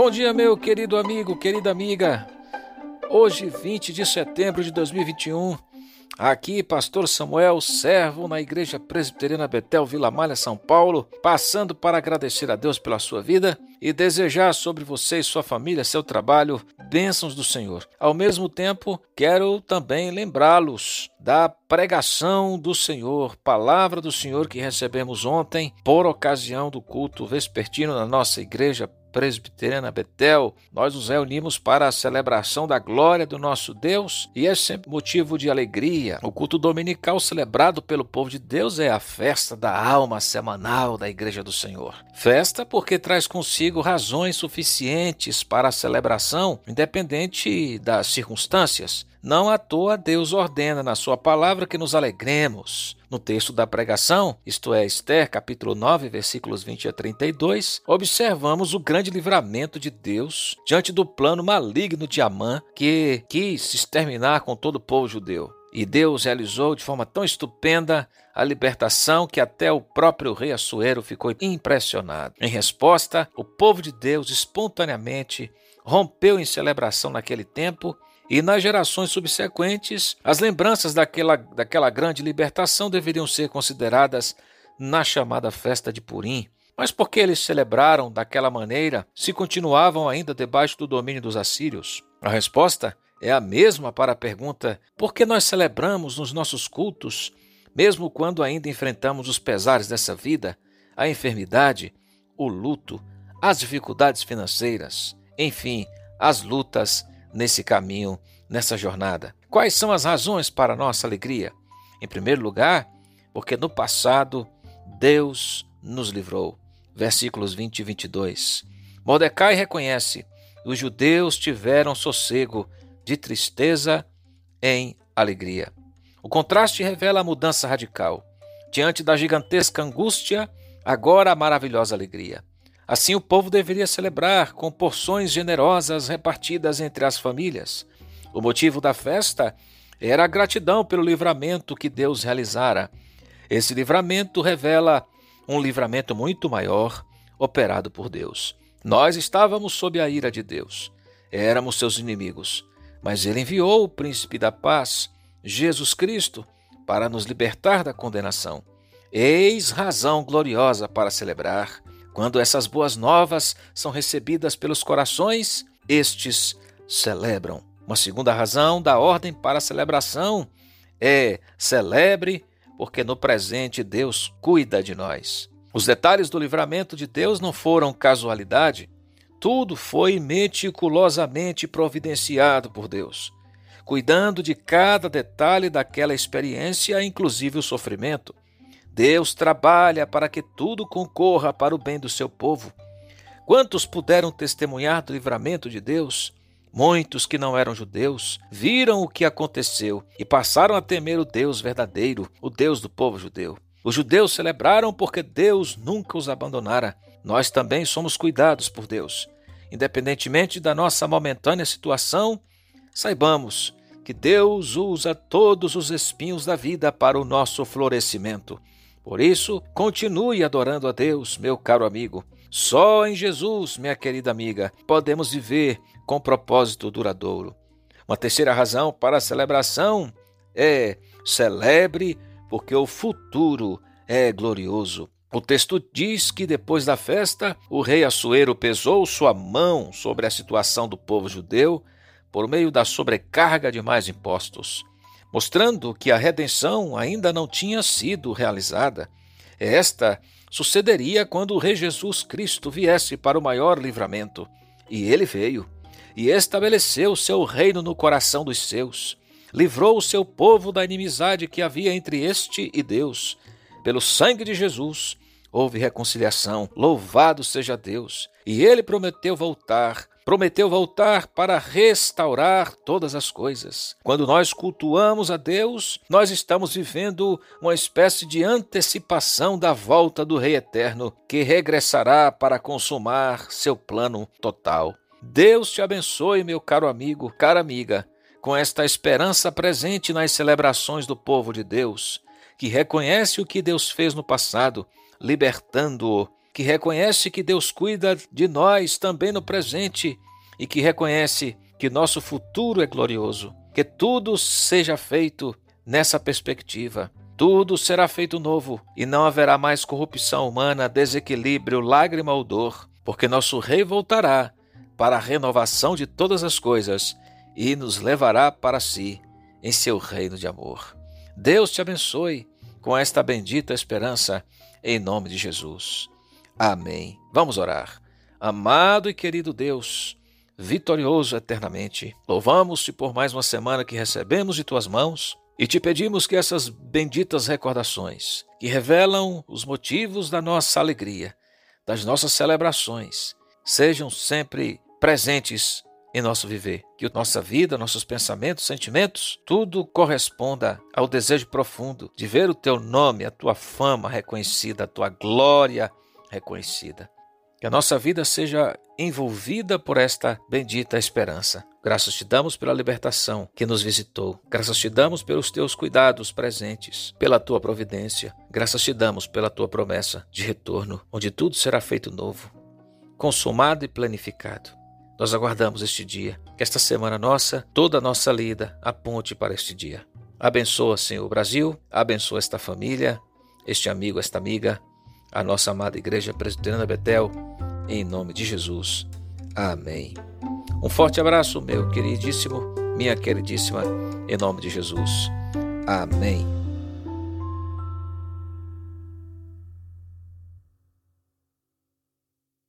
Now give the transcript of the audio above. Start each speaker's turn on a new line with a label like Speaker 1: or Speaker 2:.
Speaker 1: Bom dia, meu querido amigo, querida amiga. Hoje, 20 de setembro de 2021, aqui, Pastor Samuel, servo na Igreja Presbiteriana Betel Vila Malha, São Paulo, passando para agradecer a Deus pela sua vida e desejar sobre você e sua família, seu trabalho, bênçãos do Senhor. Ao mesmo tempo, quero também lembrá-los da pregação do Senhor, palavra do Senhor que recebemos ontem por ocasião do culto vespertino na nossa igreja presbiteriana Betel, nós nos reunimos para a celebração da glória do nosso Deus e é sempre motivo de alegria. O culto dominical celebrado pelo povo de Deus é a festa da alma semanal da Igreja do Senhor. Festa porque traz consigo razões suficientes para a celebração, independente das circunstâncias. Não à toa Deus ordena na sua palavra que nos alegremos. No texto da pregação, isto é, Esther, capítulo 9, versículos 20 a 32, observamos o grande livramento de Deus diante do plano maligno de Amã que quis exterminar com todo o povo judeu. E Deus realizou de forma tão estupenda a libertação que até o próprio rei Assuero ficou impressionado. Em resposta, o povo de Deus espontaneamente rompeu em celebração naquele tempo e nas gerações subsequentes, as lembranças daquela, daquela grande libertação deveriam ser consideradas na chamada festa de Purim. Mas por que eles celebraram daquela maneira se continuavam ainda debaixo do domínio dos assírios? A resposta é a mesma para a pergunta: por que nós celebramos nos nossos cultos, mesmo quando ainda enfrentamos os pesares dessa vida, a enfermidade, o luto, as dificuldades financeiras, enfim, as lutas nesse caminho, nessa jornada. Quais são as razões para a nossa alegria? Em primeiro lugar, porque no passado Deus nos livrou. Versículos 20 e 22. Mordecai reconhece: os judeus tiveram sossego de tristeza em alegria. O contraste revela a mudança radical. Diante da gigantesca angústia, agora a maravilhosa alegria. Assim, o povo deveria celebrar com porções generosas repartidas entre as famílias. O motivo da festa era a gratidão pelo livramento que Deus realizara. Esse livramento revela um livramento muito maior operado por Deus. Nós estávamos sob a ira de Deus, éramos seus inimigos, mas ele enviou o príncipe da paz, Jesus Cristo, para nos libertar da condenação. Eis razão gloriosa para celebrar quando essas boas novas são recebidas pelos corações, estes celebram. Uma segunda razão da ordem para a celebração é celebre, porque no presente Deus cuida de nós. Os detalhes do livramento de Deus não foram casualidade, tudo foi meticulosamente providenciado por Deus, cuidando de cada detalhe daquela experiência, inclusive o sofrimento. Deus trabalha para que tudo concorra para o bem do seu povo. Quantos puderam testemunhar do livramento de Deus? Muitos que não eram judeus viram o que aconteceu e passaram a temer o Deus verdadeiro, o Deus do povo judeu. Os judeus celebraram porque Deus nunca os abandonara. Nós também somos cuidados por Deus. Independentemente da nossa momentânea situação, saibamos que Deus usa todos os espinhos da vida para o nosso florescimento. Por isso, continue adorando a Deus, meu caro amigo. Só em Jesus, minha querida amiga, podemos viver com propósito duradouro. Uma terceira razão para a celebração é celebre, porque o futuro é glorioso. O texto diz que depois da festa, o rei Assuero pesou sua mão sobre a situação do povo judeu por meio da sobrecarga de mais impostos mostrando que a redenção ainda não tinha sido realizada. Esta sucederia quando o Rei Jesus Cristo viesse para o maior livramento. E ele veio, e estabeleceu seu reino no coração dos seus. Livrou o seu povo da inimizade que havia entre este e Deus. Pelo sangue de Jesus houve reconciliação. Louvado seja Deus! E ele prometeu voltar prometeu voltar para restaurar todas as coisas. Quando nós cultuamos a Deus, nós estamos vivendo uma espécie de antecipação da volta do Rei Eterno, que regressará para consumar seu plano total. Deus te abençoe, meu caro amigo, cara amiga, com esta esperança presente nas celebrações do povo de Deus, que reconhece o que Deus fez no passado, libertando-o que reconhece que Deus cuida de nós também no presente e que reconhece que nosso futuro é glorioso. Que tudo seja feito nessa perspectiva. Tudo será feito novo e não haverá mais corrupção humana, desequilíbrio, lágrima ou dor, porque nosso Rei voltará para a renovação de todas as coisas e nos levará para si em seu reino de amor. Deus te abençoe com esta bendita esperança, em nome de Jesus. Amém. Vamos orar. Amado e querido Deus, vitorioso eternamente, louvamos-te por mais uma semana que recebemos de tuas mãos e te pedimos que essas benditas recordações, que revelam os motivos da nossa alegria, das nossas celebrações, sejam sempre presentes em nosso viver. Que nossa vida, nossos pensamentos, sentimentos, tudo corresponda ao desejo profundo de ver o teu nome, a tua fama reconhecida, a tua glória reconhecida. Que a nossa vida seja envolvida por esta bendita esperança. Graças te damos pela libertação que nos visitou. Graças te damos pelos teus cuidados presentes, pela tua providência. Graças te damos pela tua promessa de retorno, onde tudo será feito novo, consumado e planificado. Nós aguardamos este dia, que esta semana nossa, toda a nossa lida aponte para este dia. Abençoa, Senhor, o Brasil, abençoa esta família, este amigo, esta amiga, a nossa amada Igreja Presbiteriana Betel, em nome de Jesus. Amém. Um forte abraço, meu queridíssimo, minha queridíssima, em nome de Jesus. Amém.